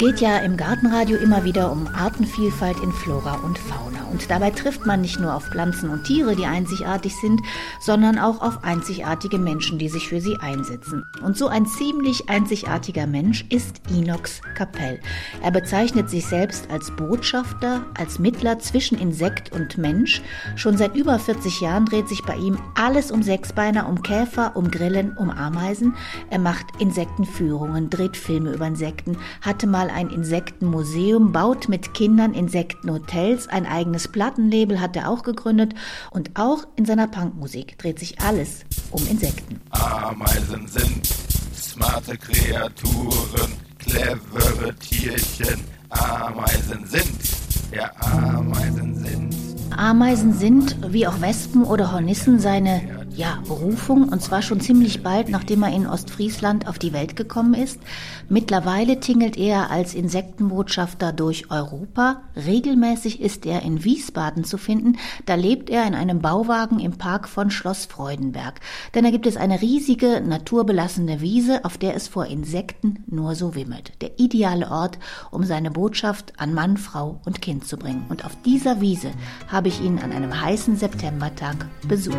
Es geht ja im Gartenradio immer wieder um Artenvielfalt in Flora und Fauna. Und dabei trifft man nicht nur auf Pflanzen und Tiere, die einzigartig sind, sondern auch auf einzigartige Menschen, die sich für sie einsetzen. Und so ein ziemlich einzigartiger Mensch ist Inox Kapell. Er bezeichnet sich selbst als Botschafter, als Mittler zwischen Insekt und Mensch. Schon seit über 40 Jahren dreht sich bei ihm alles um Sechsbeiner, um Käfer, um Grillen, um Ameisen. Er macht Insektenführungen, dreht Filme über Insekten, hatte mal ein Insektenmuseum, baut mit Kindern Insektenhotels, ein eigenes Plattenlabel hat er auch gegründet und auch in seiner Punkmusik dreht sich alles um Insekten. Ameisen sind smarte Kreaturen, clevere Tierchen. Ameisen sind, ja, Ameisen sind. Ameisen sind, wie auch Wespen oder Hornissen, seine ja, Berufung und zwar schon ziemlich bald, nachdem er in Ostfriesland auf die Welt gekommen ist. Mittlerweile tingelt er als Insektenbotschafter durch Europa. Regelmäßig ist er in Wiesbaden zu finden. Da lebt er in einem Bauwagen im Park von Schloss Freudenberg. Denn da gibt es eine riesige, naturbelassene Wiese, auf der es vor Insekten nur so wimmelt. Der ideale Ort, um seine Botschaft an Mann, Frau und Kind zu bringen. Und auf dieser Wiese habe ich ihn an einem heißen Septembertag besucht.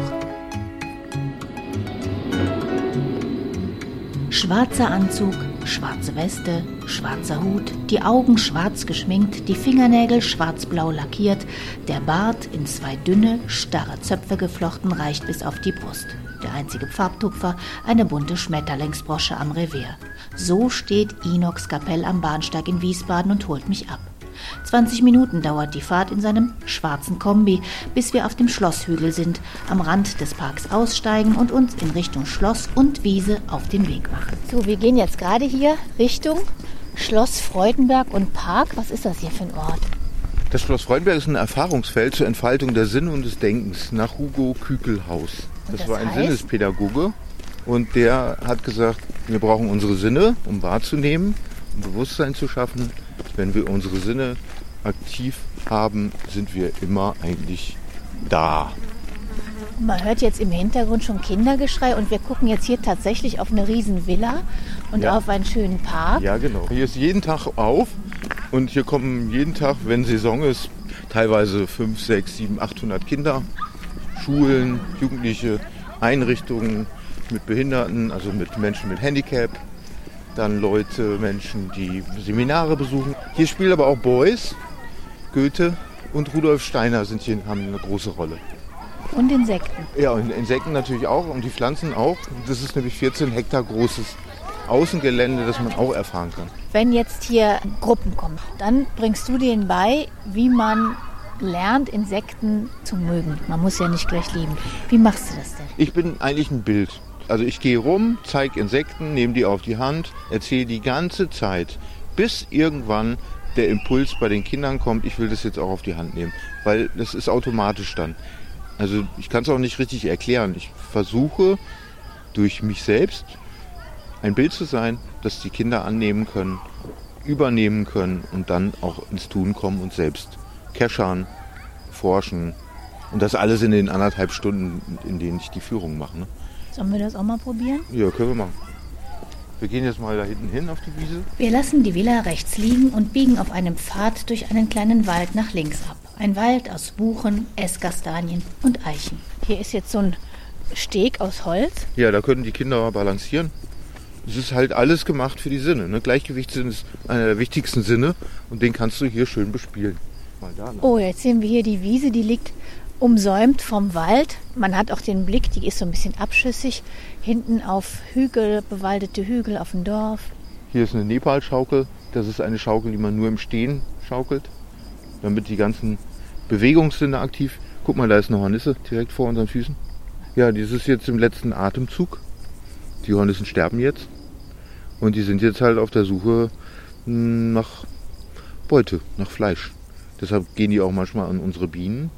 Schwarzer Anzug, schwarze Weste, schwarzer Hut, die Augen schwarz geschminkt, die Fingernägel schwarzblau lackiert, der Bart in zwei dünne, starre Zöpfe geflochten reicht bis auf die Brust. Der einzige Farbtupfer, eine bunte Schmetterlingsbrosche am Revier. So steht Inox Kapell am Bahnsteig in Wiesbaden und holt mich ab. 20 Minuten dauert die Fahrt in seinem schwarzen Kombi, bis wir auf dem Schlosshügel sind, am Rand des Parks aussteigen und uns in Richtung Schloss und Wiese auf den Weg machen. So, wir gehen jetzt gerade hier Richtung Schloss Freudenberg und Park. Was ist das hier für ein Ort? Das Schloss Freudenberg ist ein Erfahrungsfeld zur Entfaltung der Sinne und des Denkens nach Hugo Kükelhaus. Das, das war ein heißt? Sinnespädagoge und der hat gesagt, wir brauchen unsere Sinne, um wahrzunehmen, Bewusstsein zu schaffen wenn wir unsere Sinne aktiv haben, sind wir immer eigentlich da. Man hört jetzt im Hintergrund schon Kindergeschrei und wir gucken jetzt hier tatsächlich auf eine riesen Villa und ja. auf einen schönen Park. Ja, genau. Hier ist jeden Tag auf und hier kommen jeden Tag, wenn Saison ist, teilweise 5, 6, 7, 800 Kinder, Schulen, Jugendliche, Einrichtungen mit Behinderten, also mit Menschen mit Handicap, dann Leute, Menschen, die Seminare besuchen. Hier spielen aber auch Boys, Goethe und Rudolf Steiner sind hier, haben eine große Rolle. Und Insekten. Ja, und Insekten natürlich auch und die Pflanzen auch. Das ist nämlich 14 Hektar großes Außengelände, das man auch erfahren kann. Wenn jetzt hier Gruppen kommen, dann bringst du denen bei, wie man lernt, Insekten zu mögen. Man muss ja nicht gleich lieben. Wie machst du das denn? Ich bin eigentlich ein Bild. Also ich gehe rum, zeige Insekten, nehme die auf die Hand, erzähle die ganze Zeit, bis irgendwann der Impuls bei den Kindern kommt, ich will das jetzt auch auf die Hand nehmen, weil das ist automatisch dann. Also ich kann es auch nicht richtig erklären. Ich versuche durch mich selbst ein Bild zu sein, das die Kinder annehmen können, übernehmen können und dann auch ins Tun kommen und selbst keschern, forschen. Und das alles in den anderthalb Stunden, in denen ich die Führung mache. Ne? Sollen wir das auch mal probieren? Ja, können wir machen. Wir gehen jetzt mal da hinten hin auf die Wiese. Wir lassen die Villa rechts liegen und biegen auf einem Pfad durch einen kleinen Wald nach links ab. Ein Wald aus Buchen, Esskastanien und Eichen. Hier ist jetzt so ein Steg aus Holz. Ja, da können die Kinder balancieren. Es ist halt alles gemacht für die Sinne. Ne? Gleichgewichtssinn ist einer der wichtigsten Sinne und den kannst du hier schön bespielen. Oh, jetzt sehen wir hier die Wiese, die liegt umsäumt vom Wald. Man hat auch den Blick, die ist so ein bisschen abschüssig, hinten auf Hügel, bewaldete Hügel auf dem Dorf. Hier ist eine Nepal-Schaukel. Das ist eine Schaukel, die man nur im Stehen schaukelt, damit die ganzen Bewegungssinne aktiv. Guck mal, da ist eine Hornisse direkt vor unseren Füßen. Ja, die ist jetzt im letzten Atemzug. Die Hornissen sterben jetzt. Und die sind jetzt halt auf der Suche hm, nach Beute, nach Fleisch. Deshalb gehen die auch manchmal an unsere Bienen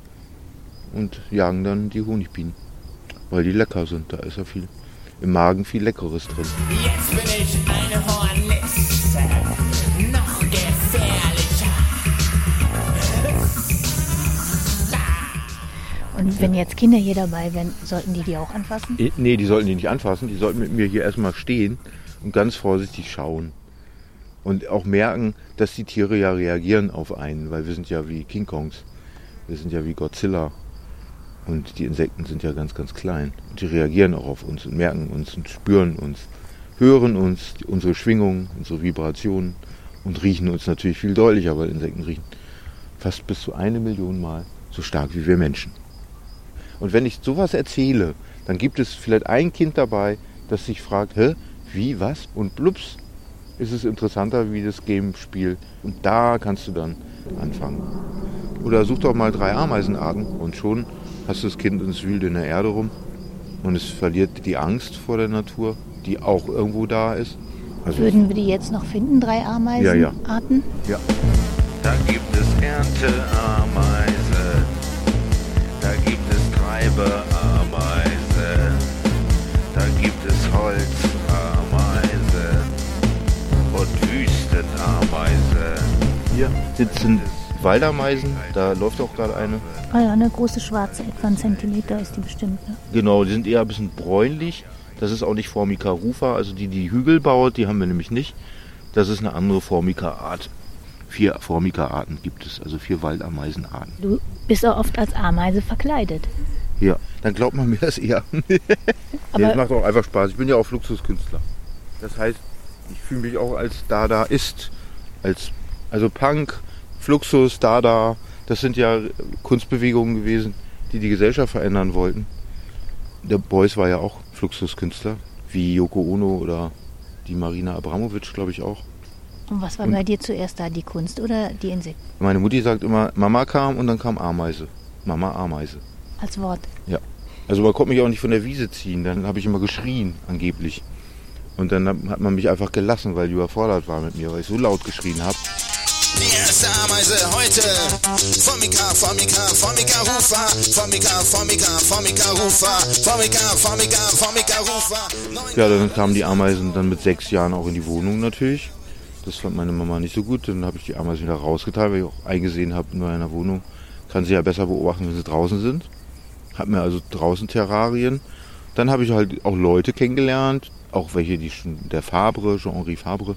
und jagen dann die Honigbienen, weil die lecker sind. Da ist ja viel im Magen viel Leckeres drin. Jetzt bin ich eine Hornisse, noch gefährlicher. Und wenn jetzt Kinder hier dabei wären, sollten die die auch anfassen? Eh, Nee, die sollten die nicht anfassen. Die sollten mit mir hier erstmal stehen und ganz vorsichtig schauen. Und auch merken, dass die Tiere ja reagieren auf einen, weil wir sind ja wie King Kongs. Wir sind ja wie Godzilla. Und die Insekten sind ja ganz, ganz klein. Und die reagieren auch auf uns und merken uns und spüren uns, hören uns, unsere Schwingungen, unsere Vibrationen und riechen uns natürlich viel deutlicher, weil Insekten riechen fast bis zu eine Million Mal so stark wie wir Menschen. Und wenn ich sowas erzähle, dann gibt es vielleicht ein Kind dabei, das sich fragt, hä, wie, was? Und blups, ist es interessanter wie das Game-Spiel. Und da kannst du dann anfangen. Oder such doch mal drei Ameisenarten und schon hast du das Kind und es wühlt in der Erde rum und es verliert die Angst vor der Natur, die auch irgendwo da ist. Also Würden wir die jetzt noch finden, drei Ameisenarten? Ja. Da gibt es Ernteameise, da gibt es Treibeameise, da gibt es Holzameise Hier sitzen Waldameisen, da läuft auch gerade eine. Ah ja, eine große schwarze, etwa ein Zentimeter ist die bestimmt. Ne? Genau, die sind eher ein bisschen bräunlich. Das ist auch nicht Formica rufa, also die, die Hügel baut, die haben wir nämlich nicht. Das ist eine andere Formica-Art. Vier Formica-Arten gibt es, also vier Waldameisenarten. Du bist auch oft als Ameise verkleidet. Ja, dann glaubt man mir das eher. Aber- das macht auch einfach Spaß. Ich bin ja auch Fluxuskünstler. Das heißt, ich fühle mich auch als Dada ist. Als, also Punk, Fluxus, Dada, das sind ja Kunstbewegungen gewesen, die die Gesellschaft verändern wollten. Der Beuys war ja auch Fluxuskünstler, wie Yoko Ono oder die Marina Abramovic, glaube ich auch. Und was war Und- bei dir zuerst da, die Kunst oder die Insekten Meine Mutti sagt immer, Mama kam und dann kam Ameise. Mama Ameise. als Wort? Also man konnte mich auch nicht von der Wiese ziehen. Dann habe ich immer geschrien, angeblich. Und dann hat man mich einfach gelassen, weil die überfordert war mit mir, weil ich so laut geschrien habe. Erste Ameise heute. Formica, Formica, Formica Rufa. Formica, Formica, Formica Rufa. Formica, Formica, Formica Rufa. Ja, dann kamen die Ameisen dann mit sechs Jahren auch in die Wohnung natürlich. Das fand meine Mama nicht so gut. Dann habe ich die Ameisen wieder rausgetan, weil ich auch eingesehen habe, nur in einer Wohnung kann sie ja besser beobachten, wenn sie draußen sind. Hab mir also draußen Terrarien. Dann habe ich halt auch Leute kennengelernt, auch welche, die schon, der Fabre, Jean-Henri Fabre,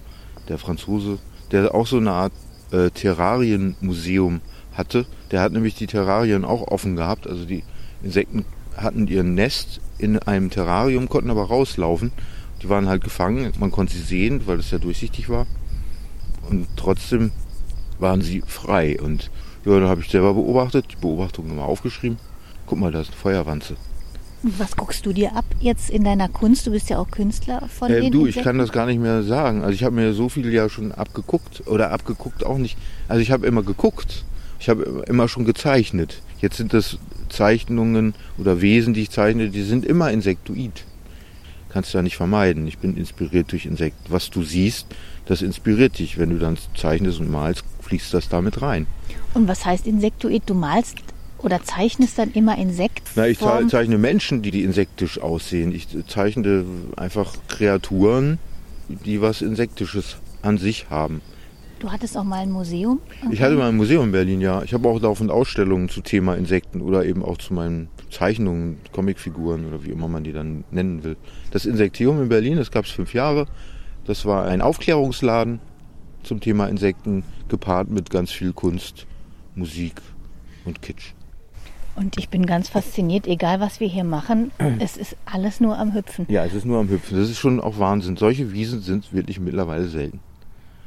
der Franzose, der auch so eine Art äh, Terrarienmuseum hatte. Der hat nämlich die Terrarien auch offen gehabt. Also die Insekten hatten ihr Nest in einem Terrarium, konnten aber rauslaufen. Die waren halt gefangen, man konnte sie sehen, weil es ja durchsichtig war. Und trotzdem waren sie frei. Und ja, da habe ich selber beobachtet, die Beobachtung nochmal aufgeschrieben. Guck mal, da ist eine Feuerwanze. Was guckst du dir ab jetzt in deiner Kunst? Du bist ja auch Künstler von Äh, den du, ich kann das gar nicht mehr sagen. Also ich habe mir so viel ja schon abgeguckt oder abgeguckt auch nicht. Also ich habe immer geguckt. Ich habe immer schon gezeichnet. Jetzt sind das Zeichnungen oder Wesen, die ich zeichne, die sind immer insektoid. Kannst du ja nicht vermeiden. Ich bin inspiriert durch Insekten. Was du siehst, das inspiriert dich. Wenn du dann zeichnest und malst, fließt das damit rein. Und was heißt Insektoid? Du malst oder zeichnest dann immer Insektform? Na, ich ze- zeichne Menschen, die, die insektisch aussehen. Ich zeichne einfach Kreaturen, die was Insektisches an sich haben. Du hattest auch mal ein Museum? Ich hatte mal ein Museum in Berlin, ja. Ich habe auch laufend Ausstellungen zu Thema Insekten oder eben auch zu meinen Zeichnungen, Comicfiguren oder wie immer man die dann nennen will. Das Insektium in Berlin, das gab es fünf Jahre. Das war ein Aufklärungsladen zum Thema Insekten, gepaart mit ganz viel Kunst, Musik und Kitsch. Und ich bin ganz fasziniert, egal was wir hier machen, es ist alles nur am Hüpfen. Ja, es ist nur am Hüpfen. Das ist schon auch Wahnsinn. Solche Wiesen sind wirklich mittlerweile selten.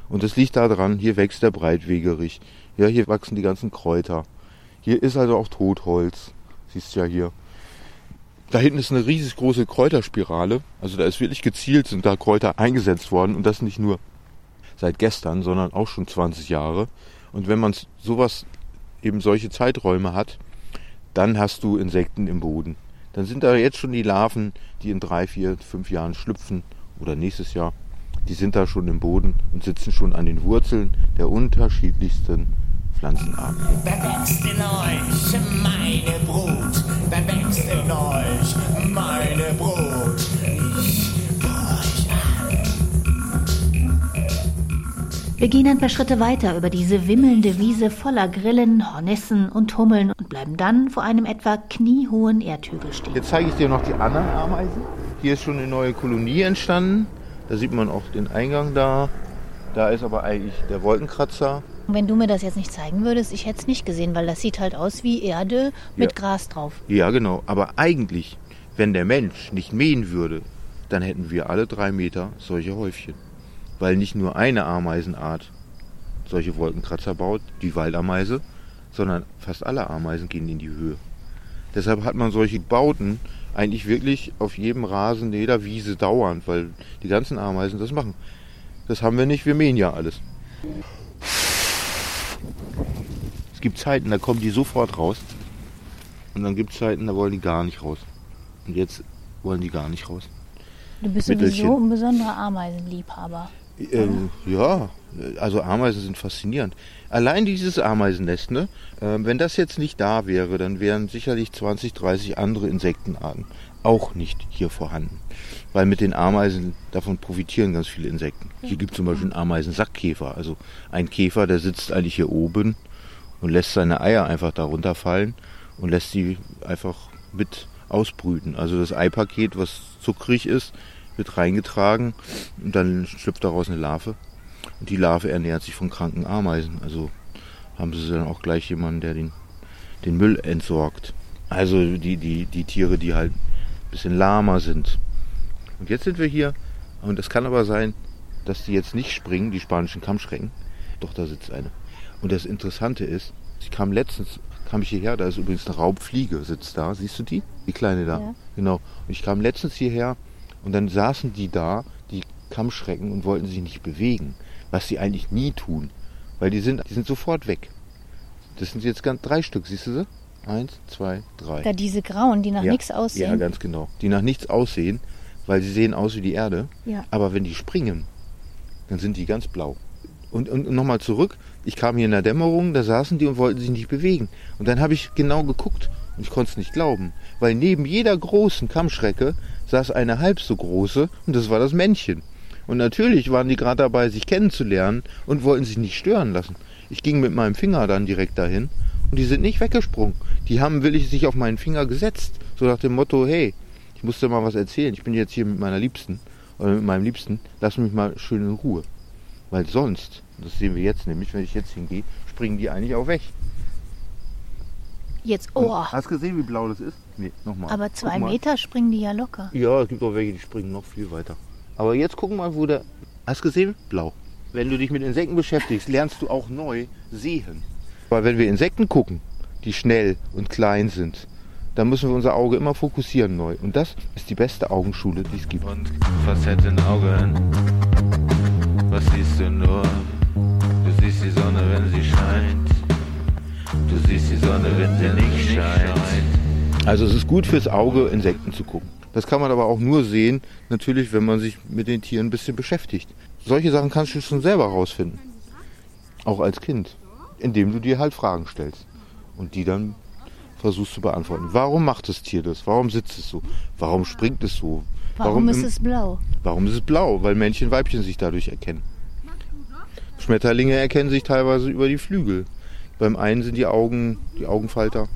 Und das liegt daran, hier wächst der Breitwegerich. Ja, hier wachsen die ganzen Kräuter. Hier ist also auch Totholz. Siehst du ja hier. Da hinten ist eine riesig große Kräuterspirale. Also da ist wirklich gezielt, sind da Kräuter eingesetzt worden. Und das nicht nur seit gestern, sondern auch schon 20 Jahre. Und wenn man sowas, eben solche Zeiträume hat, dann hast du Insekten im Boden. Dann sind da jetzt schon die Larven, die in drei, vier, fünf Jahren schlüpfen oder nächstes Jahr. Die sind da schon im Boden und sitzen schon an den Wurzeln der unterschiedlichsten Pflanzenarten. Wer wächst in euch, meine Brut? Wer wächst in euch, meine Wir gehen ein paar Schritte weiter über diese wimmelnde Wiese voller Grillen, Hornissen und Hummeln und bleiben dann vor einem etwa kniehohen Erdhügel stehen. Jetzt zeige ich dir noch die anderen Ameisen. Hier ist schon eine neue Kolonie entstanden. Da sieht man auch den Eingang da. Da ist aber eigentlich der Wolkenkratzer. Wenn du mir das jetzt nicht zeigen würdest, ich hätte es nicht gesehen, weil das sieht halt aus wie Erde mit Ja. Gras drauf. Ja, genau. Aber eigentlich, wenn der Mensch nicht mähen würde, dann hätten wir alle drei Meter solche Häufchen. Weil nicht nur eine Ameisenart solche Wolkenkratzer baut, die Waldameise, sondern fast alle Ameisen gehen in die Höhe. Deshalb hat man solche Bauten eigentlich wirklich auf jedem Rasen, jeder Wiese dauernd, weil die ganzen Ameisen das machen. Das haben wir nicht, wir mähen ja alles. Es gibt Zeiten, da kommen die sofort raus. Und dann gibt es Zeiten, da wollen die gar nicht raus. Und jetzt wollen die gar nicht raus. Du bist Mittelchen. sowieso ein besonderer Ameisenliebhaber. Ähm, ja, also Ameisen sind faszinierend. Allein dieses Ameisennest, ne? Ähm, wenn das jetzt nicht da wäre, dann wären sicherlich 20, 30 andere Insektenarten auch nicht hier vorhanden. Weil mit den Ameisen, davon profitieren ganz viele Insekten. Hier gibt es zum Beispiel einen Ameisensackkäfer. Also ein Käfer, der sitzt eigentlich hier oben und lässt seine Eier einfach darunter fallen und lässt sie einfach mit ausbrüten. Also das Eipaket, was zuckrig ist, wird reingetragen und dann schlüpft daraus eine Larve. Und die Larve ernährt sich von kranken Ameisen. Also haben sie dann auch gleich jemanden, der den, den Müll entsorgt. Also die, die, die Tiere, die halt ein bisschen lahmer sind. Und jetzt sind wir hier, und es kann aber sein, dass die jetzt nicht springen, die spanischen Kammschrecken. Doch, da sitzt eine. Und das Interessante ist, ich kam letztens, kam ich hierher, da ist übrigens eine Raubfliege, sitzt da. Siehst du die? Die kleine da. Ja. Genau. Und ich kam letztens hierher und dann saßen die da, die Kammschrecken, und wollten sich nicht bewegen. Was sie eigentlich nie tun. Weil die sind, die sind sofort weg. Das sind jetzt ganz drei Stück, siehst du sie? Eins, zwei, drei. Da diese Grauen, die nach ja. nichts Ja, aussehen. ganz genau. Die nach nichts aussehen, weil sie sehen aus wie die Erde. Ja. Aber wenn die springen, dann sind die ganz blau. Und, und, und nochmal zurück, ich kam hier in der Dämmerung, da saßen die und wollten sich nicht bewegen. Und dann habe ich genau geguckt und ich konnte es nicht glauben. Weil neben jeder großen Kammschrecke saß eine halb so große und das war das Männchen. Und natürlich waren die gerade dabei, sich kennenzulernen und wollten sich nicht stören lassen. Ich ging mit meinem Finger dann direkt dahin und die sind nicht weggesprungen. Die haben willig sich auf meinen Finger gesetzt. So nach dem Motto, hey, ich muss dir mal was erzählen. Ich bin jetzt hier mit meiner Liebsten oder mit meinem Liebsten. Lass mich mal schön in Ruhe. Weil sonst, das sehen wir jetzt nämlich, wenn ich jetzt hingehe, springen die eigentlich auch weg. Jetzt, Und oh, Hast du gesehen, wie blau das ist? Nee, nochmal. aber Guck zwei mal. Meter springen die ja locker. Ja, es gibt auch welche, die springen noch viel weiter. Aber jetzt gucken wir mal, wo der. Hast du gesehen? Blau. Wenn du dich mit Insekten beschäftigst, lernst du auch neu sehen. Weil wenn wir Insekten gucken, die schnell und klein sind, dann müssen wir unser Auge immer fokussieren neu. Und das ist die beste Augenschule, die es gibt. und Facettenaugen. Was siehst du nur? Du siehst die Sonne, wenn sie scheint. Du siehst die Sonne, wenn sie nicht scheint. Also es ist gut fürs Auge, Insekten zu gucken. Das kann man aber auch nur sehen, natürlich, wenn man sich mit den Tieren ein bisschen beschäftigt. Solche Sachen kannst du schon selber rausfinden. Auch als Kind. Indem du dir halt Fragen stellst. Und die dann versuchst zu beantworten. Warum macht das Tier das? Warum sitzt es so? Warum springt es so? Warum, ist im- es blau? Warum ist es blau? Weil Männchen Weibchen sich dadurch erkennen. Schmetterlinge erkennen sich teilweise über die Flügel. Beim einen sind die Augen, die Augenfalter,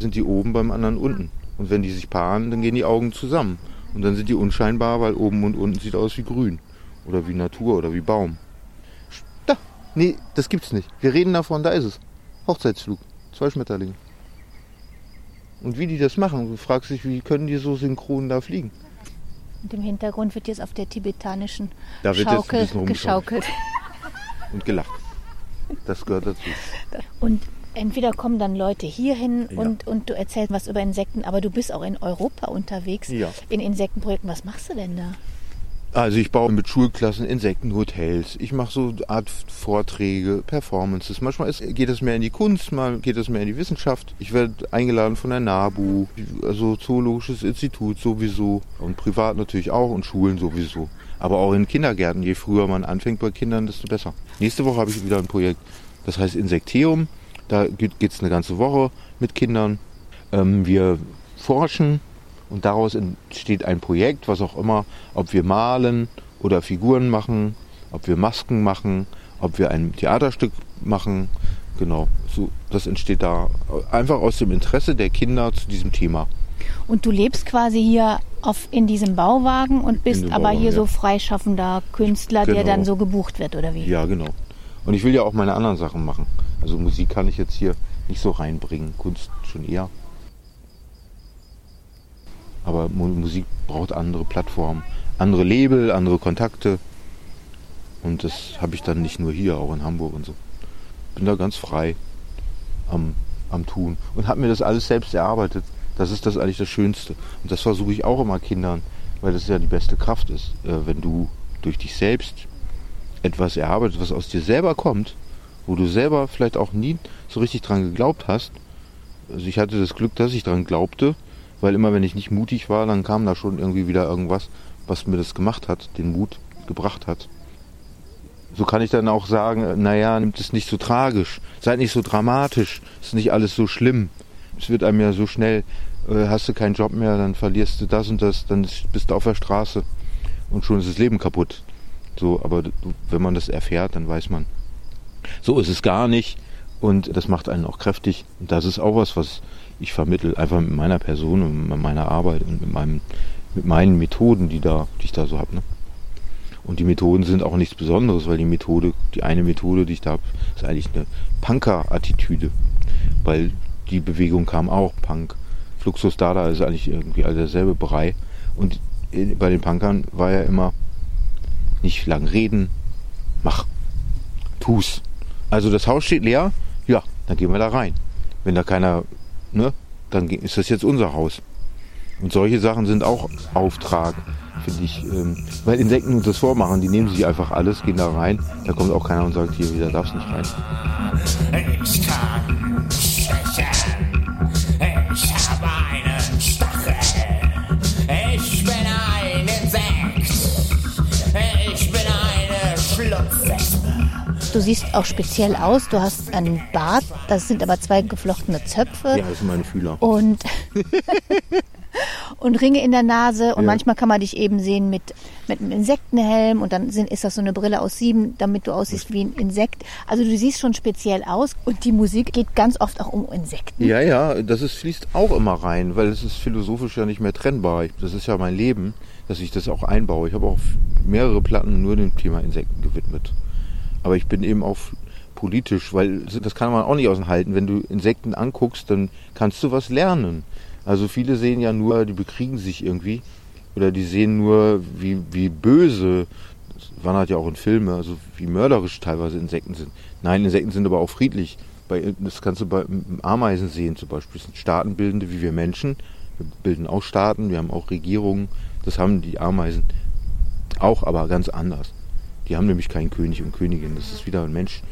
sind die oben, beim anderen unten. Und wenn die sich paaren, dann gehen die Augen zusammen. Und dann sind die unscheinbar, weil oben und unten sieht aus wie grün. Oder wie Natur oder wie Baum. Da, nee, das gibt's nicht. Wir reden davon, da ist es. Hochzeitsflug. Zwei Schmetterlinge. Und wie die das machen, du fragst dich, wie können die so synchron da fliegen? Und im Hintergrund wird jetzt auf der tibetanischen Da wird jetzt ein Schaukel geschaukelt. und gelacht. Das gehört dazu. Und entweder kommen dann Leute hierhin Ja. und, und du erzählst was über Insekten, aber du bist auch in Europa unterwegs, Ja. in Insektenprojekten. Was machst du denn da? Also ich baue mit Schulklassen Insektenhotels. Ich mache so eine Art Vorträge, Performances. Manchmal ist, geht es mehr in die Kunst, mal geht es mehr in die Wissenschaft. Ich werde eingeladen von der NABU, also Zoologisches Institut sowieso und privat natürlich auch und Schulen sowieso. Aber auch in Kindergärten. Je früher man anfängt bei Kindern, desto besser. Nächste Woche habe ich wieder ein Projekt, das heißt Insekteum. Da geht es eine ganze Woche mit Kindern. Ähm, wir forschen und daraus entsteht ein Projekt, was auch immer, ob wir malen oder Figuren machen, ob wir Masken machen, ob wir ein Theaterstück machen. Genau, so, das entsteht da einfach aus dem Interesse der Kinder zu diesem Thema. Und du lebst quasi hier auf, in diesem Bauwagen und bist aber Bauwagen, hier ja. so freischaffender Künstler, der Genau. dann so gebucht wird, oder wie? Ja, genau. Und ich will ja auch meine anderen Sachen machen. Also Musik kann ich jetzt hier nicht so reinbringen, Kunst schon eher. Aber Mu- Musik braucht andere Plattformen, andere Label, andere Kontakte. Und das habe ich dann nicht nur hier, auch in Hamburg und so. Bin da ganz frei am, am Tun und habe mir das alles selbst erarbeitet. Das ist das eigentlich das Schönste. Und das versuche ich auch immer Kindern, weil das ja die beste Kraft ist. Äh, wenn du durch dich selbst etwas erarbeitet, was aus dir selber kommt, wo du selber vielleicht auch nie so richtig dran geglaubt hast. Also ich hatte das Glück, dass ich dran glaubte, weil immer wenn ich nicht mutig war, dann kam da schon irgendwie wieder irgendwas, was mir das gemacht hat, den Mut gebracht hat. So kann ich dann auch sagen, naja, nimmt es nicht so tragisch, seid nicht so dramatisch, ist nicht alles so schlimm. Es wird einem ja so schnell, äh, hast du keinen Job mehr, dann verlierst du das und das, dann ist- bist du auf der Straße und schon ist das Leben kaputt. So, aber wenn man das erfährt, dann weiß man, so ist es gar nicht und das macht einen auch kräftig. Und das ist auch was, was ich vermittel, einfach mit meiner Person und mit meiner Arbeit und mit, meinem, mit meinen Methoden, die, da, die ich da so habe. Ne? Und die Methoden sind auch nichts Besonderes, weil die Methode, die eine Methode, die ich da habe, ist eigentlich eine Punker-Attitüde. Weil die Bewegung kam auch, Punk. Fluxus Dada ist eigentlich irgendwie all derselbe Brei. Und bei den Punkern war ja immer nicht lang reden, mach, tu's. Also das Haus steht leer, ja, dann gehen wir da rein. Wenn da keiner, ne, dann ist das jetzt unser Haus. Und solche Sachen sind auch Auftrag, finde ich. Ähm, weil Insekten uns das vormachen, die nehmen sich einfach alles, gehen da rein, da kommt auch keiner und sagt, hier, wieder darfst nicht rein. Ich kann Du siehst auch speziell aus. Du hast einen Bart, das sind aber zwei geflochtene Zöpfe Ja, das sind meine Fühler. und, und Ringe in der Nase. Und Ja. manchmal kann man dich eben sehen mit, mit einem Insektenhelm und dann sind, ist das so eine Brille aus sieben, damit du aussiehst wie ein Insekt. Also du siehst schon speziell aus und die Musik geht ganz oft auch um Insekten. Ja, ja, das ist, fließt auch immer rein, weil es ist philosophisch ja nicht mehr trennbar. Das ist ja mein Leben, dass ich das auch einbaue. Ich habe auch mehrere Platten nur dem Thema Insekten gewidmet. Aber ich bin eben auch politisch, weil das kann man auch nicht aushalten. Wenn du Insekten anguckst, dann kannst du was lernen. Also viele sehen ja nur, die bekriegen sich irgendwie. Oder die sehen nur, wie, wie böse, das wandert ja auch in Filme, also wie mörderisch teilweise Insekten sind. Nein, Insekten sind aber auch friedlich. Bei, das kannst du bei Ameisen sehen zum Beispiel. Das sind Staatenbildende wie wir Menschen. Wir bilden auch Staaten, wir haben auch Regierungen. Das haben die Ameisen auch, aber ganz anders. Die haben nämlich keinen König und Königin. Das ist wieder ein Mensch,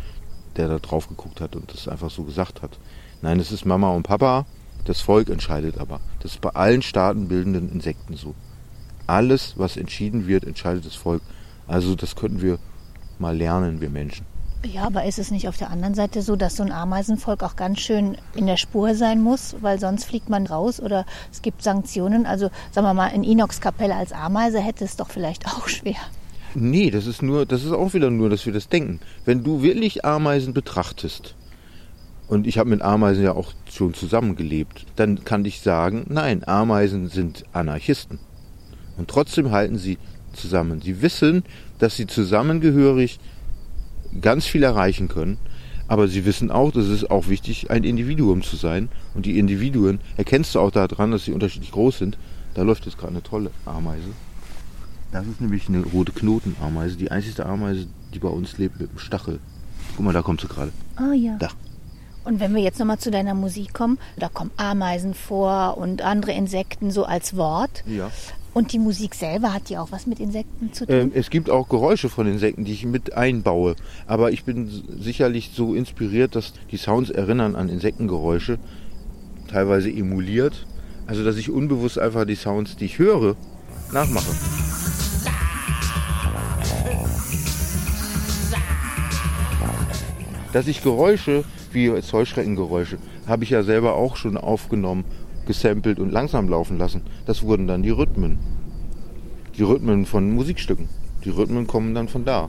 der da drauf geguckt hat und das einfach so gesagt hat. Nein, es ist Mama und Papa. Das Volk entscheidet aber. Das ist bei allen staatenbildenden Insekten so. Alles, was entschieden wird, entscheidet das Volk. Also das könnten wir mal lernen, wir Menschen. Ja, aber ist es nicht auf der anderen Seite so, dass so ein Ameisenvolk auch ganz schön in der Spur sein muss, weil sonst fliegt man raus oder es gibt Sanktionen? Also sagen wir mal, in Inox-Kapelle als Ameise hätte es doch vielleicht auch schwer. Nee, das ist nur, das ist auch wieder nur, dass wir das denken. Wenn du wirklich Ameisen betrachtest, und ich habe mit Ameisen ja auch schon zusammengelebt, dann kann ich sagen, nein, Ameisen sind Anarchisten. Und trotzdem halten sie zusammen. Sie wissen, dass sie zusammengehörig ganz viel erreichen können, aber sie wissen auch, dass es auch wichtig, ein Individuum zu sein. Und die Individuen erkennst du auch daran, dass sie unterschiedlich groß sind. Da läuft jetzt gerade eine tolle Ameise. Das ist nämlich eine rote Knotenameise, die einzige Ameise, die bei uns lebt mit einem Stachel. Guck mal, da kommt sie gerade. Ah ja. Da. Und wenn wir jetzt nochmal zu deiner Musik kommen, da kommen Ameisen vor und andere Insekten so als Wort. Ja. Und die Musik selber hat die auch was mit Insekten zu tun? Ähm, es gibt auch Geräusche von Insekten, die ich mit einbaue. Aber ich bin sicherlich so inspiriert, dass die Sounds erinnern an Insektengeräusche, teilweise emuliert. Also dass ich unbewusst einfach die Sounds, die ich höre, nachmache. Dass ich Geräusche, wie jetzt Heuschreckengeräusche, habe ich ja selber auch schon aufgenommen, gesampelt und langsam laufen lassen. Das wurden dann die Rhythmen die Rhythmen von Musikstücken. Die Rhythmen kommen dann von da.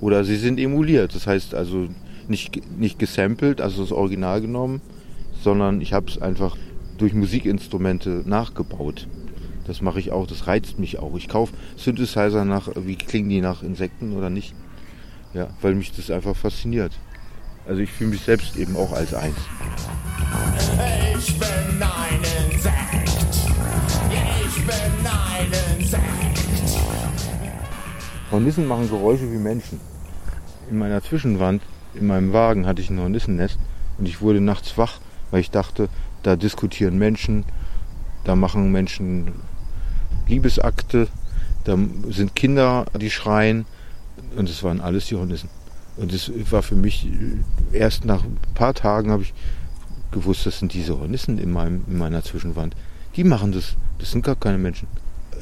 Oder sie sind emuliert. Das heißt also nicht, nicht gesampelt, also das Original genommen, sondern ich habe es einfach durch Musikinstrumente nachgebaut. Das mache ich auch, das reizt mich auch. Ich kaufe Synthesizer nach, wie klingen die nach Insekten oder nicht. Ja, weil mich das einfach fasziniert. Also ich fühle mich selbst eben auch als eins. Ich bin ein Insekt. Ich bin ein Insekt. Hornissen machen Geräusche wie Menschen. In meiner Zwischenwand, in meinem Wagen, hatte ich ein Hornissennest und ich wurde nachts wach, weil ich dachte, da diskutieren Menschen, da machen Menschen Liebesakte, da sind Kinder, die schreien und es waren alles die Hornissen. Und es war für mich, erst nach ein paar Tagen habe ich gewusst, das sind diese Hornissen in, meinem, in meiner Zwischenwand. Die machen das, das sind gar keine Menschen.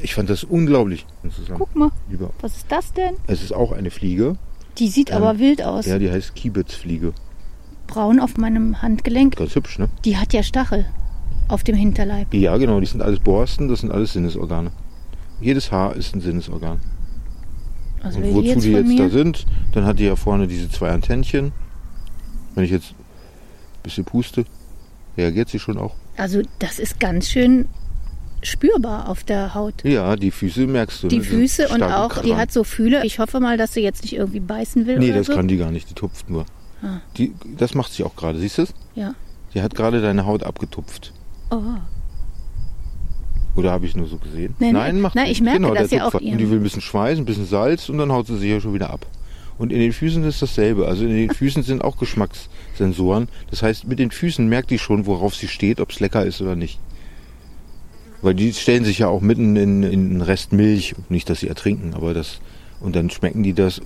Ich fand das unglaublich. Zusammen. Guck mal, Über. was ist das denn? Es ist auch eine Fliege. Die sieht Ähm, aber wild aus. Ja, die heißt Kiebitzfliege. Braun auf meinem Handgelenk. Ganz hübsch, ne? Die hat ja Stachel auf dem Hinterleib. Ja, genau, die sind alles Borsten, das sind alles Sinnesorgane. Jedes Haar ist ein Sinnesorgan. Also Und die wozu jetzt die von jetzt da sind, dann hat die ja vorne diese zwei Antennchen. Wenn ich jetzt ein bisschen puste, reagiert sie schon auch. Also das ist ganz schön spürbar auf der Haut. Ja, die Füße merkst du. Die ne? Füße und auch, die Kran. hat so Fühle. Ich hoffe mal, dass sie jetzt nicht irgendwie beißen will Nee, das so. kann die gar nicht, die tupft nur. Ah. Die, das macht sie auch gerade, siehst du es? Ja. Die hat gerade deine Haut abgetupft. Oh. Oder habe ich nur so gesehen? Nee, nee. Nein, macht Nein, ich merke, genau, dass der sie auf Tupfer. ihrem- Und die will ein bisschen Schweiß, ein bisschen Salz und dann haut sie sich ja schon wieder ab. Und in den Füßen ist dasselbe. Also in den Füßen sind auch Geschmackssensoren. Das heißt, mit den Füßen merkt die schon, worauf sie steht, ob es lecker ist oder nicht. Weil die stellen sich ja auch mitten in, in einen Rest Milch. Nicht, dass sie ertrinken, aber das. Und dann schmecken die das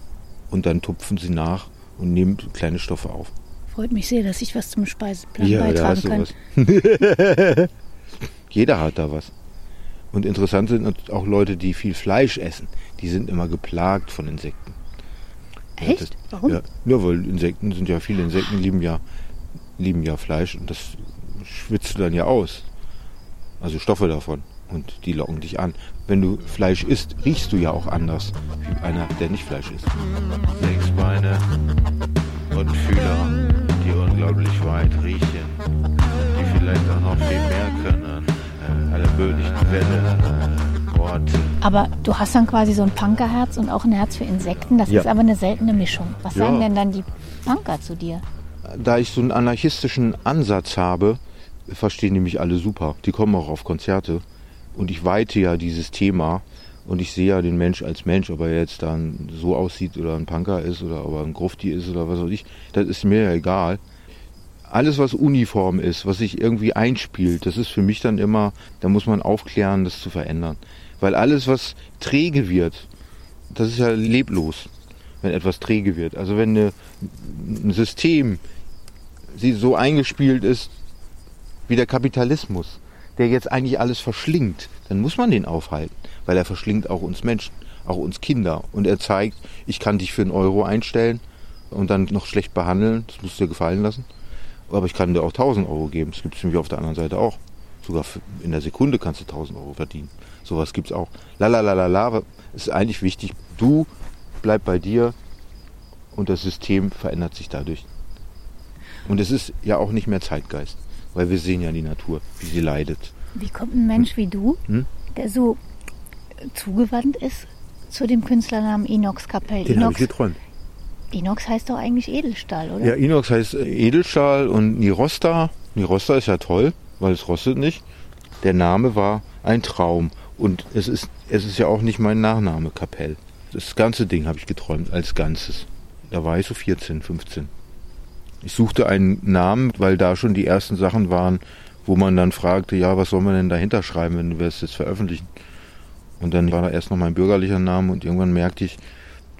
und dann tupfen sie nach und nehmen kleine Stoffe auf. Freut mich sehr, dass ich was zum Speiseplan Ja, beitragen kann. Jeder hat da was. Und interessant sind auch Leute, die viel Fleisch essen. Die sind immer geplagt von Insekten. Ja, Echt? das- Warum? Ja, ja, weil Insekten sind ja, viele Insekten lieben ja, lieben ja Fleisch und das schwitzt du dann ja aus. Also Stoffe davon. Und die locken dich an. Wenn du Fleisch isst, riechst du ja auch anders wie einer, der nicht Fleisch isst. Sechs Beine und Fühler, die unglaublich weit riechen, die vielleicht auch noch viel mehr können. Alle möglichen Welle, Worte. Aber du hast dann quasi so ein Punkerherz und auch ein Herz für Insekten. Das Ja. ist aber eine seltene Mischung. Was Ja. sagen denn dann die Punker zu dir? da ich so einen anarchistischen Ansatz habe, verstehen die mich alle super. Die kommen auch auf Konzerte. Und ich weite ja dieses Thema. Und ich sehe ja den Mensch als Mensch, ob er jetzt dann so aussieht oder ein Punker ist oder ob er ein Grufti ist oder was weiß ich. Das ist mir ja egal. Alles, was uniform ist, was sich irgendwie einspielt, das ist für mich dann immer, da muss man aufklären, das zu verändern. Weil alles, was träge wird, das ist ja leblos, wenn etwas träge wird. Also wenn eine, ein System sie so eingespielt ist wie der Kapitalismus, der jetzt eigentlich alles verschlingt, dann muss man den aufhalten, weil er verschlingt auch uns Menschen, auch uns Kinder. Und er zeigt, ich kann dich für einen Euro einstellen und dann noch schlecht behandeln, das musst du dir gefallen lassen. Aber ich kann dir auch 1000 Euro geben, das gibt es nämlich auf der anderen Seite auch. Sogar in der Sekunde kannst du 1000 Euro verdienen. Sowas gibt es auch. Lalalala, ist eigentlich wichtig, du bleib bei dir und das System verändert sich dadurch. Und es ist ja auch nicht mehr Zeitgeist, weil wir sehen ja die Natur, wie sie leidet. Wie kommt ein Mensch wie du, Hm? der so zugewandt ist zu dem Künstlernamen Inox Kapell? Den habe ich geträumt. Inox heißt doch eigentlich Edelstahl, oder? Ja, Inox heißt äh, Edelstahl und Nirosta. Nirosta ist ja toll, weil es rostet nicht. Der Name war ein Traum. Und es ist, es ist ja auch nicht mein Nachname, Kapell. Das ganze Ding habe ich geträumt, als Ganzes. Da war ich so 14, 15. Ich suchte einen Namen, weil da schon die ersten Sachen waren, wo man dann fragte, ja, was soll man denn dahinter schreiben, wenn wir es jetzt veröffentlichen? Und dann war da erst noch mein bürgerlicher Name und irgendwann merkte ich,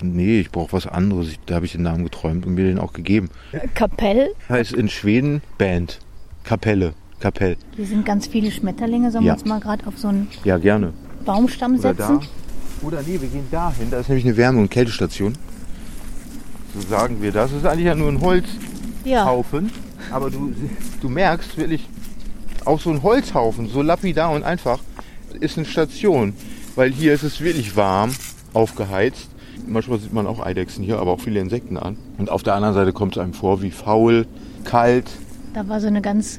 nee, ich brauche was anderes. Ich, da habe ich den Namen geträumt und mir den auch gegeben. Kapell, Heißt in Schweden Band. Kapelle. Kapell. hier sind ganz viele Schmetterlinge. Sollen Ja. wir uns mal gerade auf so einen Ja, gerne. Baumstamm Oder setzen? da. Oder nee, wir gehen dahin. Da ist nämlich eine Wärme- und Kältestation. So sagen wir das. Das ist eigentlich ja nur ein Holzhaufen. Ja. Aber du, du merkst wirklich, auch so ein Holzhaufen, so lapidar und einfach, ist eine Station. Weil hier ist es wirklich warm, aufgeheizt. Manchmal sieht man auch Eidechsen hier, aber auch viele Insekten an. Und auf der anderen Seite kommt es einem vor wie faul, kalt. Da war so eine ganz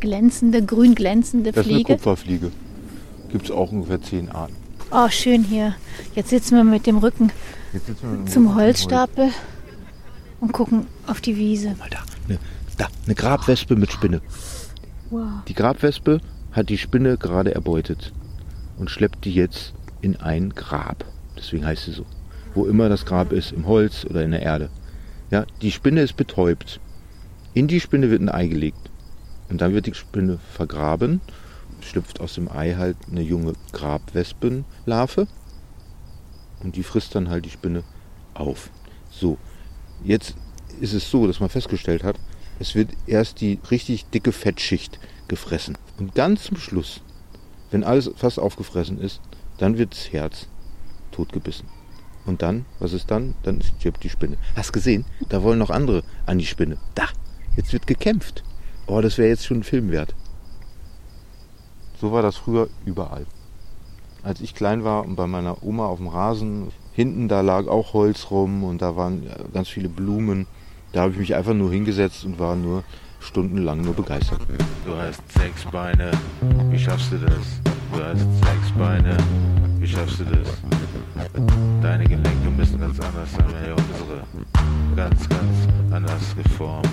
glänzende, grün glänzende Das ist eine Fliege. Kupferfliege. Gibt es auch ungefähr zehn Arten. Oh, schön hier. Jetzt sitzen wir mit dem Rücken wir im zum Holz. Holzstapel und gucken auf die Wiese. Mal da, eine, da, eine Grabwespe mit Spinne. Wow. Die Grabwespe hat die Spinne gerade erbeutet und schleppt die jetzt in ein Grab. Deswegen heißt sie so. Wo immer das Grab ist, im Holz oder in der Erde. Ja, die Spinne ist betäubt. In die Spinne wird ein Ei gelegt. Und dann wird die Spinne vergraben. Schlüpft aus dem Ei halt eine junge Grabwespenlarve. Und die frisst dann halt die Spinne auf. So, jetzt ist es so, dass man festgestellt hat, es wird erst die richtig dicke Fettschicht gefressen. Und ganz zum Schluss, wenn alles fast aufgefressen ist, dann wird das Herz totgebissen. Und dann, was ist dann? Dann stirbt die Spinne. Hast gesehen? Da wollen noch andere an die Spinne. Da, jetzt wird gekämpft. Oh, das wäre jetzt schon ein Film wert. So war das früher überall. Als ich klein war und bei meiner Oma auf dem Rasen, hinten da lag auch Holz rum und da waren ja, ganz viele Blumen. Da habe ich mich einfach nur hingesetzt und war nur stundenlang nur begeistert. Du hast sechs Beine, wie schaffst du das? Du hast sechs Beine, wie schaffst du das? Deine Gelenke müssen ganz anders sein, ja unsere. Ganz, ganz anders geformt.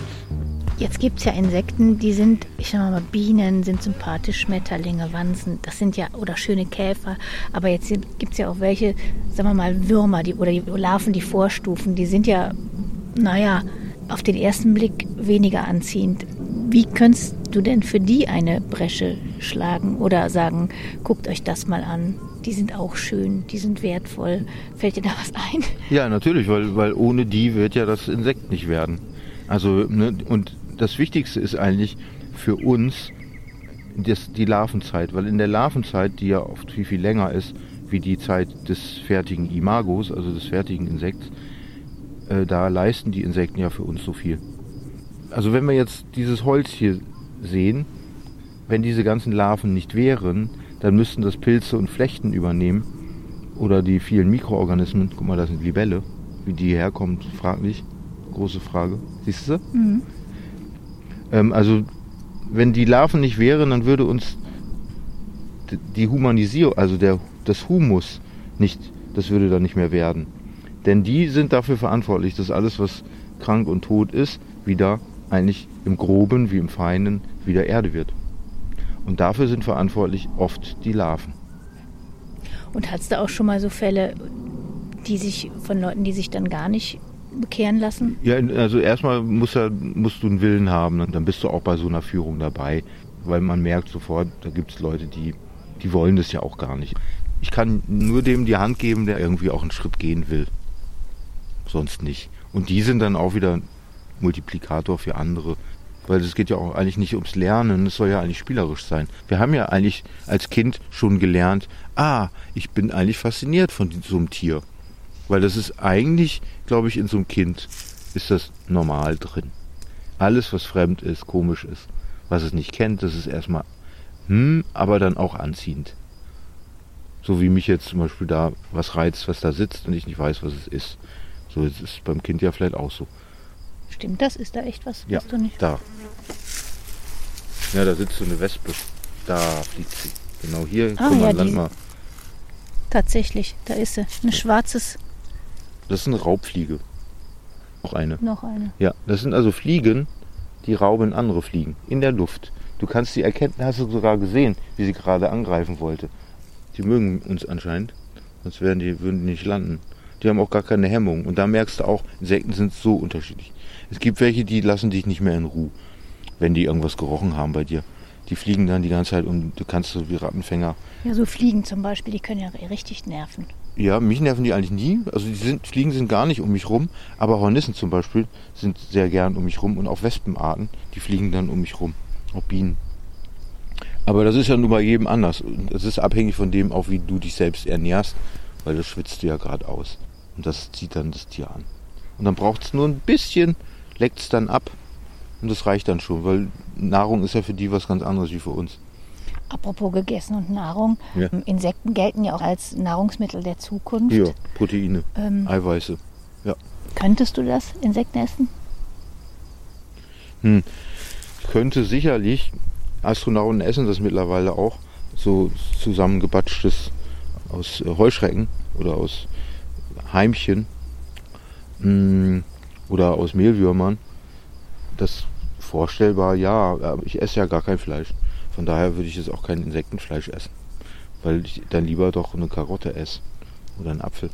Jetzt gibt es ja Insekten, die sind, ich sag mal, Bienen sind sympathisch, Schmetterlinge, Wanzen, das sind ja, oder schöne Käfer. Aber jetzt gibt es ja auch welche, sagen wir mal, Würmer die, oder die Larven, die Vorstufen, die sind ja, naja, auf den ersten Blick weniger anziehend. Wie könntest du denn für die eine Bresche schlagen oder sagen, guckt euch das mal an? Die sind auch schön, die sind wertvoll. Fällt dir da was ein? Ja, natürlich, weil, weil ohne die wird ja das Insekt nicht werden. Also, ne, und das Wichtigste ist eigentlich für uns das, die Larvenzeit, weil in der Larvenzeit, die ja oft viel, viel länger ist, wie die Zeit des fertigen Imagos, also des fertigen Insekts, äh, da leisten die Insekten ja für uns so viel. Also wenn wir jetzt dieses Holz hier sehen, wenn diese ganzen Larven nicht wären, dann müssten das Pilze und Flechten übernehmen oder die vielen Mikroorganismen. Guck mal, da sind Libelle. Wie die herkommt, fraglich. Große Frage. Siehst du? Ähm, also, wenn die Larven nicht wären, dann würde uns die Humanisierung, also der, das Humus, nicht, das würde dann nicht mehr werden. Denn die sind dafür verantwortlich, dass alles, was krank und tot ist, wieder eigentlich im Groben wie im Feinen wieder Erde wird. Und dafür sind verantwortlich oft die Larven. Und hattest du auch schon mal so Fälle, die sich von Leuten, die sich dann gar nicht bekehren lassen? Ja, also erstmal muss er, musst du einen Willen haben und dann bist du auch bei so einer Führung dabei, weil man merkt sofort, da gibt es Leute, die, die wollen das ja auch gar nicht. Ich kann nur dem die Hand geben, der irgendwie auch einen Schritt gehen will. Sonst nicht. Und die sind dann auch wieder Multiplikator für andere. Weil es geht ja auch eigentlich nicht ums Lernen, es soll ja eigentlich spielerisch sein. Wir haben ja eigentlich als Kind schon gelernt, ah, ich bin eigentlich fasziniert von so einem Tier. Weil das ist eigentlich, glaube ich, in so einem Kind ist das normal drin. Alles, was fremd ist, komisch ist, was es nicht kennt, das ist erstmal hm, aber dann auch anziehend. So wie mich jetzt zum Beispiel da was reizt, was da sitzt und ich nicht weiß, was es ist. So ist es beim Kind ja vielleicht auch so. Stimmt das? Ist da echt was? Ja, du nicht? da. Ja, da sitzt so eine Wespe. Da fliegt sie. Genau hier. Ah, Guck mal, ja, land die- mal. Tatsächlich, da ist sie. Ein schwarzes, Das ist eine Raubfliege. Auch eine. noch eine. Ja, das sind also Fliegen, die rauben andere Fliegen in der Luft. Du kannst sie erkennen, hast du sogar gesehen, wie sie gerade angreifen wollte. Die mögen uns anscheinend, sonst wären die, würden die nicht landen. Die haben auch gar keine Hemmung. Und da merkst du auch, Insekten sind so unterschiedlich. Es gibt welche, die lassen dich nicht mehr in Ruhe, wenn die irgendwas gerochen haben bei dir. Die fliegen dann die ganze Zeit und du kannst so wie Rattenfänger. Ja, so Fliegen zum Beispiel, die können ja richtig nerven. Ja, mich nerven die eigentlich nie. Also die sind, Fliegen sind gar nicht um mich rum, aber Hornissen zum Beispiel sind sehr gern um mich rum und auch Wespenarten, die fliegen dann um mich rum. Auch Bienen. Aber das ist ja nun bei jedem anders. Und es ist abhängig von dem, auch wie du dich selbst ernährst, weil das schwitzt du ja gerade aus. Und das zieht dann das Tier an. Und dann braucht es nur ein bisschen, leckt es dann ab und das reicht dann schon, weil Nahrung ist ja für die was ganz anderes wie für uns. Apropos gegessen und Nahrung. Ja. Insekten gelten ja auch als Nahrungsmittel der Zukunft. Ja, Proteine, Ähm. Eiweiße. Ja. Könntest du das, Insekten essen? Könnte sicherlich, Astronauten essen das mittlerweile auch, so zusammengebatschtes aus äh, Heuschrecken oder aus Heimchen mm, oder aus Mehlwürmern. Das vorstellbar, ja, aber ich esse ja gar kein Fleisch. Von daher würde ich jetzt auch kein Insektenfleisch essen, weil ich dann lieber doch eine Karotte esse oder einen Apfel.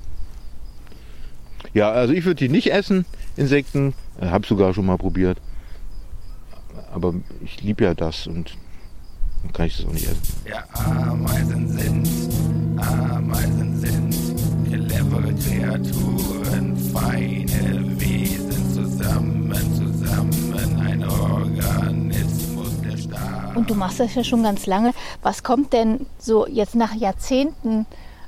Ja, also ich würde die nicht essen, Insekten. Habe sogar schon mal probiert. Aber ich liebe ja das und dann kann ich das auch nicht essen. Ja, Ameisen sind, Ameisen sind clevere Kreaturen, feine Und du machst das ja schon ganz lange. Was kommt denn so jetzt nach Jahrzehnten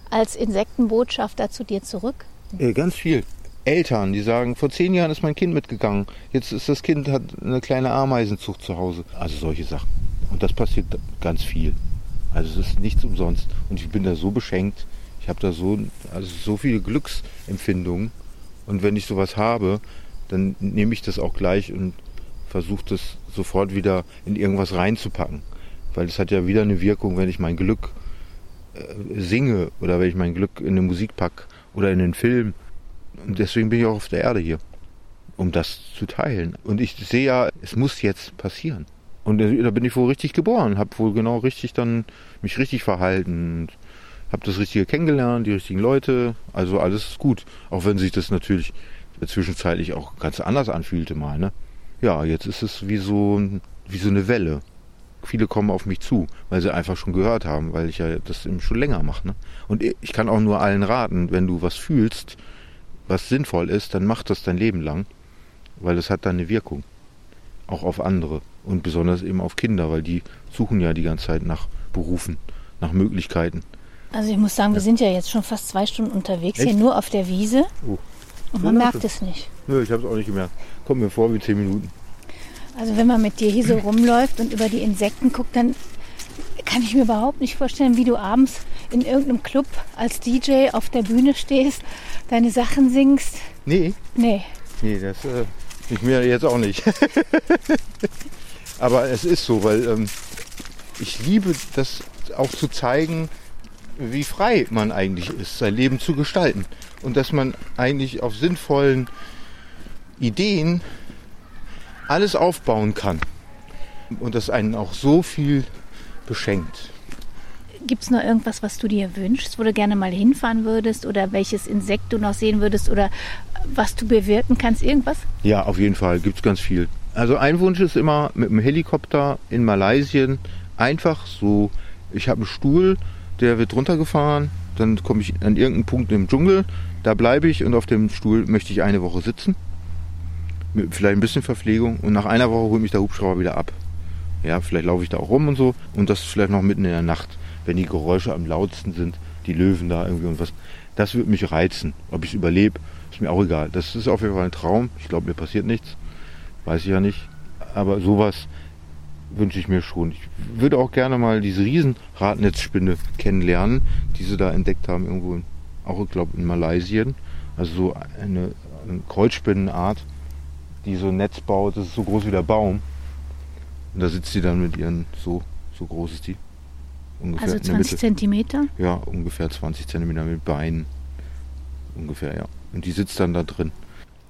als Insektenbotschafter zu dir zurück? Äh, ganz viel. Eltern, die sagen, vor zehn Jahren ist mein Kind mitgegangen. Jetzt ist das Kind, hat eine kleine Ameisenzucht zu Hause. Also solche Sachen. Und das passiert ganz viel. Also es ist nichts umsonst. Und ich bin da so beschenkt. Ich habe da so, also so viele Glücksempfindungen. Und wenn ich sowas habe, dann nehme ich das auch gleich und versuche das sofort wieder in irgendwas reinzupacken. Weil es hat ja wieder eine Wirkung, wenn ich mein Glück äh, singe oder wenn ich mein Glück in eine Musik packe oder in einen Film. Und deswegen bin ich auch auf der Erde hier, um das zu teilen. Und ich sehe ja, es muss jetzt passieren. Und da da bin ich wohl richtig geboren, habe wohl genau richtig dann mich richtig verhalten und habe das Richtige kennengelernt, die richtigen Leute. Also alles ist gut, auch wenn sich das natürlich zwischenzeitlich auch ganz anders anfühlte mal. Ne? Ja, jetzt ist es wie so, wie so eine Welle. Viele kommen auf mich zu, weil sie einfach schon gehört haben, weil ich ja das eben schon länger mache. Ne? Und ich kann auch nur allen raten, wenn du was fühlst, was sinnvoll ist, dann mach das dein Leben lang, weil es hat dann eine Wirkung. Auch auf andere und besonders eben auf Kinder, weil die suchen ja die ganze Zeit nach Berufen, nach Möglichkeiten. Also ich muss sagen, wir sind ja jetzt schon fast zwei Stunden unterwegs hier Echt? nur auf der Wiese Oh. Und man So merkt es nicht. Nö, ich habe es auch nicht gemerkt. Kommt mir vor wie zehn Minuten. Also wenn man mit dir hier so rumläuft und über die Insekten guckt, dann kann ich mir überhaupt nicht vorstellen, wie du abends in irgendeinem Club als DJ auf der Bühne stehst, deine Sachen singst. Nee, Nee. Nee, das äh, ich mir jetzt auch nicht. Aber es ist so, weil ähm, ich liebe das auch zu zeigen, wie frei man eigentlich ist, sein Leben zu gestalten. Und dass man eigentlich auf sinnvollen Ideen alles aufbauen kann. Und das einen auch so viel beschenkt. Gibt es noch irgendwas, was du dir wünschst, wo du gerne mal hinfahren würdest oder welches Insekt du noch sehen würdest oder was du bewirken kannst? Irgendwas? Ja, auf jeden Fall gibt es ganz viel. Also ein Wunsch ist immer mit dem Helikopter in Malaysien einfach so, ich habe einen Stuhl, der wird runtergefahren, dann komme ich an irgendeinen Punkt im Dschungel, da bleibe ich und auf dem Stuhl möchte ich eine Woche sitzen. Mit vielleicht ein bisschen Verpflegung und nach einer Woche holt mich der Hubschrauber wieder ab. Ja, vielleicht laufe ich da auch rum und so und das vielleicht noch mitten in der Nacht, wenn die Geräusche am lautsten sind, die Löwen da irgendwie und was. Das würde mich reizen. Ob ich es überlebe, ist mir auch egal. Das ist auf jeden Fall ein Traum. Ich glaube, mir passiert nichts. Weiß ich ja nicht. Aber sowas wünsche ich mir schon. Ich würde auch gerne mal diese Riesenradnetzspinne kennenlernen, die sie da entdeckt haben, irgendwo, in, auch ich glaube in Malaysien. Also so eine, eine Kreuzspinnenart, die so ein Netz baut, das ist so groß wie der Baum. Und da sitzt sie dann mit ihren, so, so groß ist die. Ungefähr Also in der 20 Mitte. Zentimeter? Ja, ungefähr 20 Zentimeter mit Beinen. Ungefähr, ja. Und die sitzt dann da drin.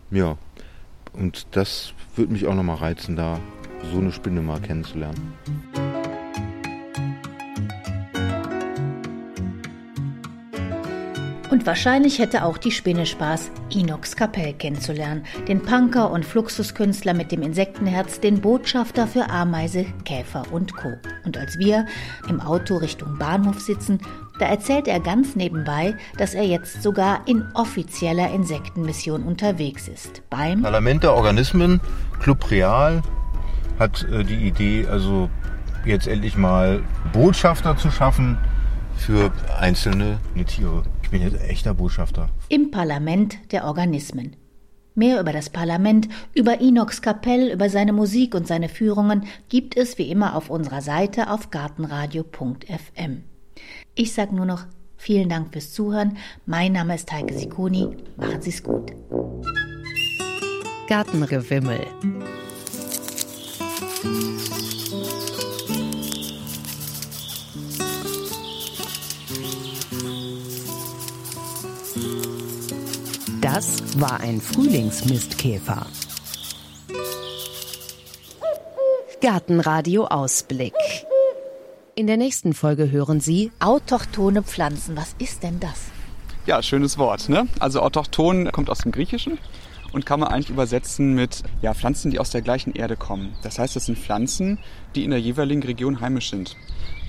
Ja. Und das würde mich auch nochmal reizen, da so eine Spinne mal kennenzulernen. Und wahrscheinlich hätte auch die Spinne Spaß, Inox Kapell kennenzulernen. Den Punker und Fluxuskünstler mit dem Insektenherz, den Botschafter für Ameise, Käfer und Co. Und als wir im Auto Richtung Bahnhof sitzen, da erzählt er ganz nebenbei, dass er jetzt sogar in offizieller Insektenmission unterwegs ist. Beim Parlament der Organismen, Club Real, hat äh, die Idee, also jetzt endlich mal Botschafter zu schaffen für einzelne Tiere. Ich bin jetzt echter Botschafter. im Parlament der Organismen. Mehr über das Parlament, über Inox Kapell, über seine Musik und seine Führungen gibt es wie immer auf unserer Seite auf gartenradio.fm. Ich sage nur noch vielen Dank fürs Zuhören. Mein Name ist Heike Sikoni. Machen Sie es gut. Gartengewimmel. Das war ein Frühlingsmistkäfer. Gartenradio Ausblick. In der nächsten Folge hören Sie Autochtone Pflanzen. Was ist denn das? Ja, schönes Wort. Ne? Also autochton kommt aus dem Griechischen und kann man eigentlich übersetzen mit ja, Pflanzen, die aus der gleichen Erde kommen. Das heißt, das sind Pflanzen, die in der jeweiligen Region heimisch sind.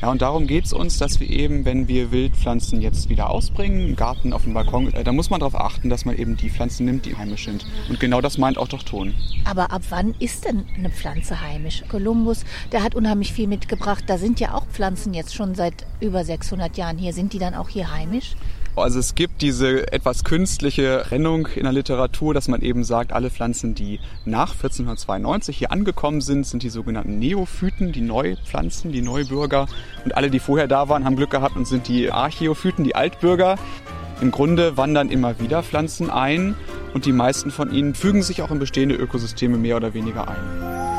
Ja, und darum geht es uns, dass wir eben, wenn wir Wildpflanzen jetzt wieder ausbringen, im Garten, auf dem Balkon, äh, da muss man darauf achten, dass man eben die Pflanzen nimmt, die heimisch sind. Und genau das meint autochton. Aber ab wann ist denn eine Pflanze heimisch? Kolumbus, der hat unheimlich viel mitgebracht. Da sind ja auch Pflanzen jetzt schon seit über 600 Jahren hier. Sind die dann auch hier heimisch? Also es gibt diese etwas künstliche Trennung in der Literatur, dass man eben sagt, alle Pflanzen, die nach 1492 hier angekommen sind, sind die sogenannten Neophyten, die Neupflanzen, die Neubürger. Und alle, die vorher da waren, haben Glück gehabt und sind die Archäophyten, die Altbürger. Im Grunde wandern immer wieder Pflanzen ein und die meisten von ihnen fügen sich auch in bestehende Ökosysteme mehr oder weniger ein.